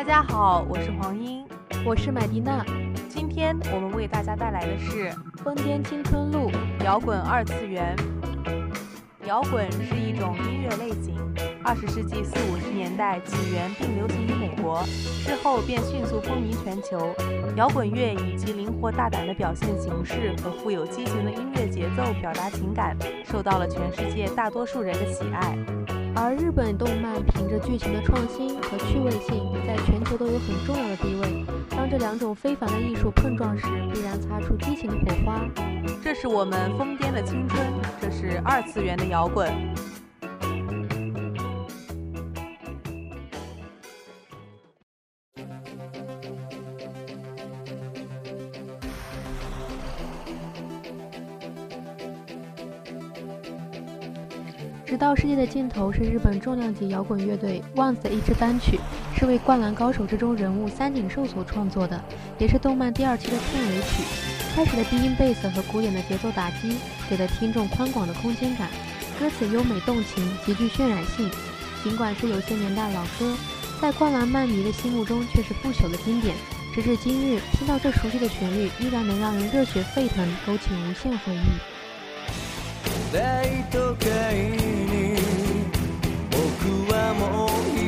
大家好，我是黄英，我是麦迪娜。今天我们为大家带来的是《疯癫青春录》摇滚二次元。摇滚是一种音乐类型，二十世纪四五十年代起源并流行于美国，之后便迅速风靡全球。摇滚乐以其灵活大胆的表现形式和富有激情的音乐节奏表达情感，受到了全世界大多数人的喜爱。而日本动漫凭着剧情的创新和趣味性，在全球都有很重要的地位。当这两种非凡的艺术碰撞时，必然擦出激情的火花。这是我们疯癫的青春，这是二次元的摇滚。直到世界的尽头是日本重量级摇滚乐队 ONCE 的一支单曲，是为《灌篮高手》之中人物三井寿所创作的，也是动漫第二期的片尾曲。开始的低音贝斯和古典的节奏打击，给了听众宽广的空间感。歌词优美动情，极具渲染性。尽管是有些年代老歌，在灌篮漫迷的心目中却是不朽的经典。直至今日，听到这熟悉的旋律，依然能让人热血沸腾，勾起无限回忆。大都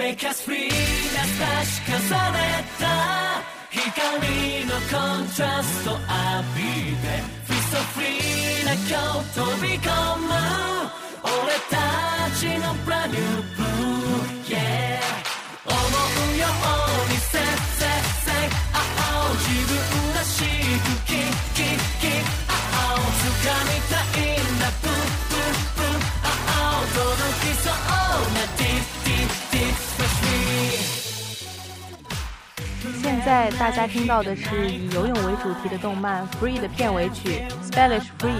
Make us free な確かされた光のコントラスト浴びて Feel so free な今日飛び込む俺たちの brand new blue 在大家听到的是以游泳为主题的动漫《Free》的片尾曲《Spanish Free》，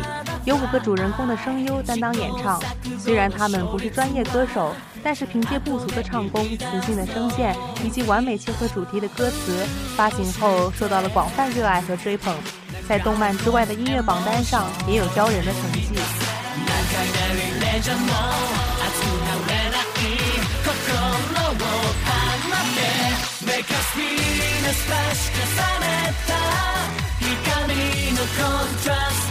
由五个主人公的声优担当演唱。虽然他们不是专业歌手，但是凭借不俗的唱功、磁性的声线以及完美切合主题的歌词，发行后受到了广泛热爱和追捧。在动漫之外的音乐榜单上也有骄人的成绩。レジャーも熱くなれない心を放って Make us feel な スパし重ねた。光のコントラスト。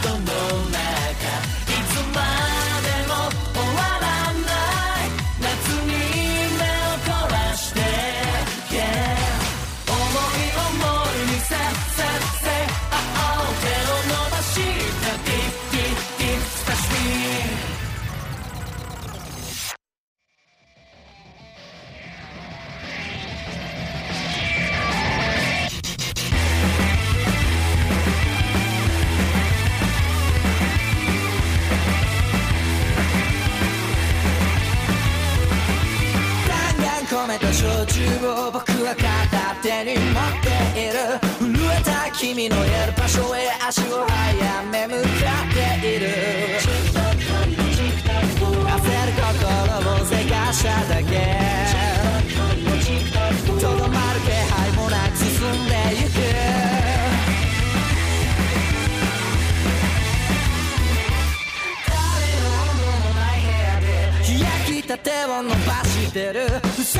めた焼酎を僕は片手に持っている。震えた君のいる場所へ足を速め向かっている。焦る心をせかしただけ。とどまる気配もなく進んでゆく。た手を伸ばしてる。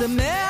Samantha.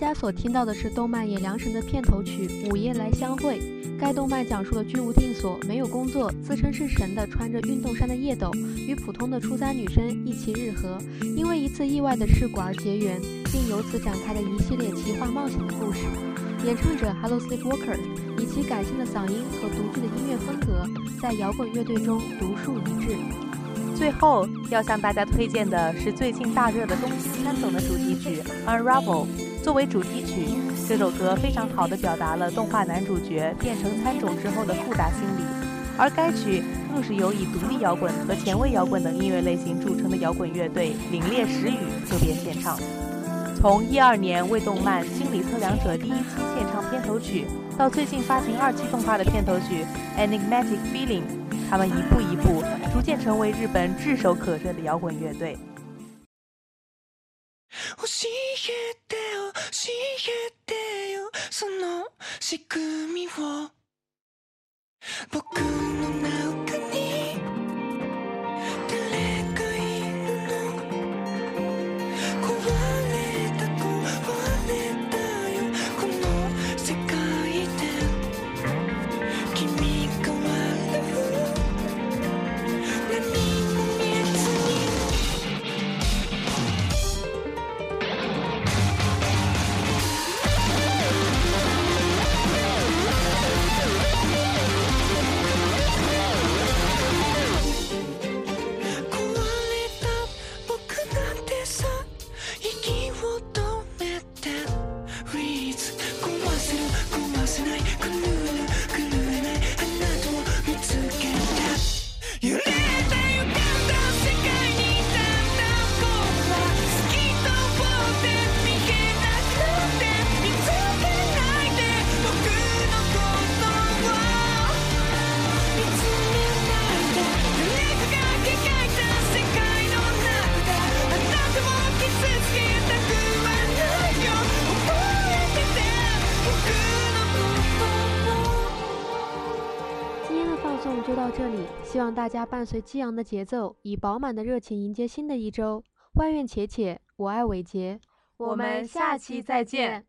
大家所听到的是动漫《野良神》的片头曲《午夜来相会》。该动漫讲述了居无定所、没有工作、自称是神的穿着运动衫的叶斗与普通的初三女生一起日和，因为一次意外的事故而结缘，并由此展开的一系列奇幻冒险的故事。演唱者 Hello Sleepwalker 以其感性的嗓音和独具的音乐风格，在摇滚乐队中独树一帜。最后要向大家推荐的是最近大热的东京三总的主题曲《Unravel》。作为主题曲，这首歌非常好地表达了动画男主角变成参种之后的复杂心理，而该曲更是由以独立摇滚和前卫摇滚等音乐类型著称的摇滚乐队凛冽时雨特别献唱。从一二年为动漫《心理测量者》第一期献唱片头曲，到最近发行二期动画的片头曲《Enigmatic Feeling》，他们一步一步逐渐成为日本炙手可热的摇滚乐队。教えてよ。その仕組みを。僕の这里，希望大家伴随激昂的节奏，以饱满的热情迎接新的一周。外愿且且，我爱伟杰，我们下期再见。